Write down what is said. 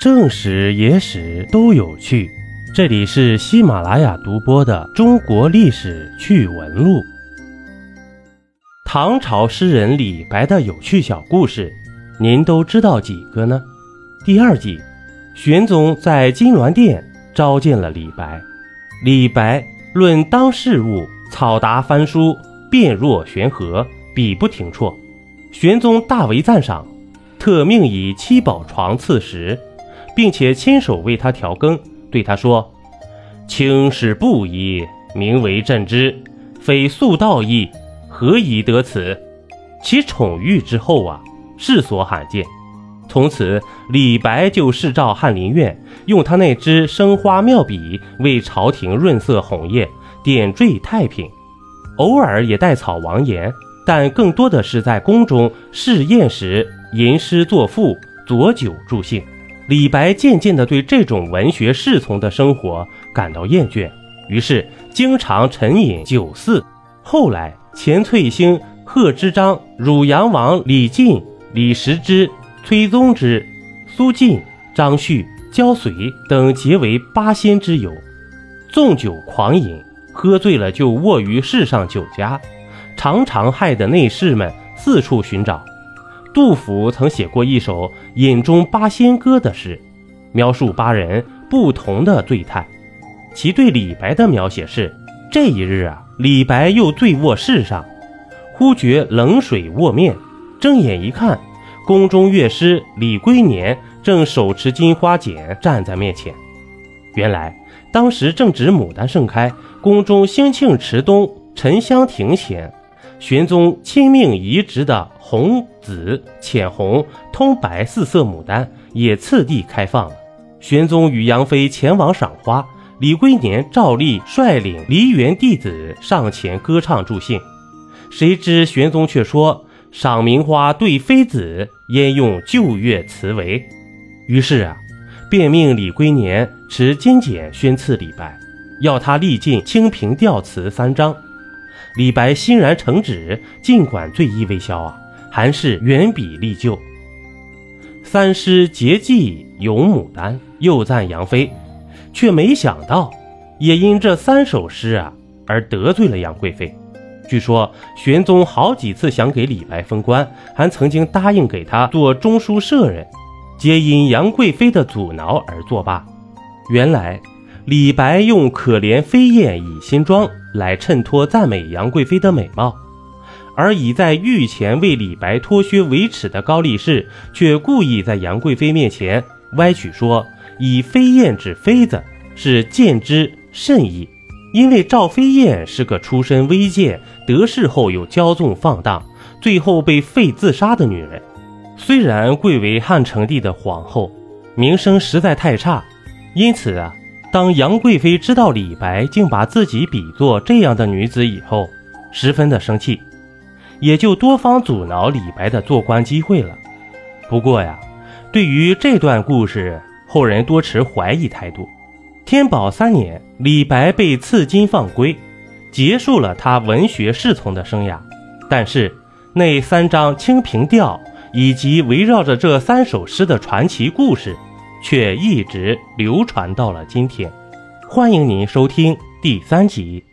正史、野史都有趣，这里是喜马拉雅独播的《中国历史趣闻录》。唐朝诗人李白的有趣小故事，您都知道几个呢？第二集，玄宗在金銮殿召见了李白，李白论当事物，草答翻书，辩若悬河，笔不停辍，玄宗大为赞赏，特命以七宝床赐食。并且亲手为他调羹，对他说：“卿是布衣，名为朕之，非素道义，何以得此？”其宠遇之后啊，世所罕见。从此，李白就侍诏翰林院，用他那支生花妙笔为朝廷润色红叶，点缀太平。偶尔也带草王言，但更多的是在宫中试宴时吟诗作赋，佐酒助兴。李白渐渐地对这种文学侍从的生活感到厌倦，于是经常沉饮酒肆。后来，钱翠星、贺知章、汝阳王李靖、李时之、崔宗之、苏晋、张旭、焦遂等结为八仙之友，纵酒狂饮，喝醉了就卧于世上酒家，常常害得内侍们四处寻找。杜甫曾写过一首《饮中八仙歌》的诗，描述八人不同的醉态。其对李白的描写是：这一日啊，李白又醉卧室上，忽觉冷水卧面，睁眼一看，宫中乐师李龟年正手持金花剪站在面前。原来当时正值牡丹盛开，宫中兴庆池东沉香亭前。玄宗亲命移植的红、紫、浅红、通白四色牡丹也次第开放了。玄宗与杨妃前往赏花，李龟年照例率领梨园弟子上前歌唱助兴。谁知玄宗却说：“赏名花对妃子，焉用旧乐词为？”于是啊，便命李龟年持金简宣赐李白，要他历尽《清平调》词三章。李白欣然承旨，尽管醉意未消啊，还是原笔立就。三诗结迹咏牡丹，又赞杨妃，却没想到，也因这三首诗啊，而得罪了杨贵妃。据说玄宗好几次想给李白封官，还曾经答应给他做中书舍人，皆因杨贵妃的阻挠而作罢。原来。李白用可怜飞燕倚新妆来衬托赞美杨贵妃的美貌，而已在御前为李白脱靴为耻的高力士，却故意在杨贵妃面前歪曲说以飞燕指妃子是见之甚矣。因为赵飞燕是个出身微贱、得势后又骄纵放荡，最后被废自杀的女人。虽然贵为汉成帝的皇后，名声实在太差，因此啊。当杨贵妃知道李白竟把自己比作这样的女子以后，十分的生气，也就多方阻挠李白的做官机会了。不过呀，对于这段故事，后人多持怀疑态度。天宝三年，李白被赐金放归，结束了他文学侍从的生涯。但是那三张《清平调》以及围绕着这三首诗的传奇故事。却一直流传到了今天。欢迎您收听第三集。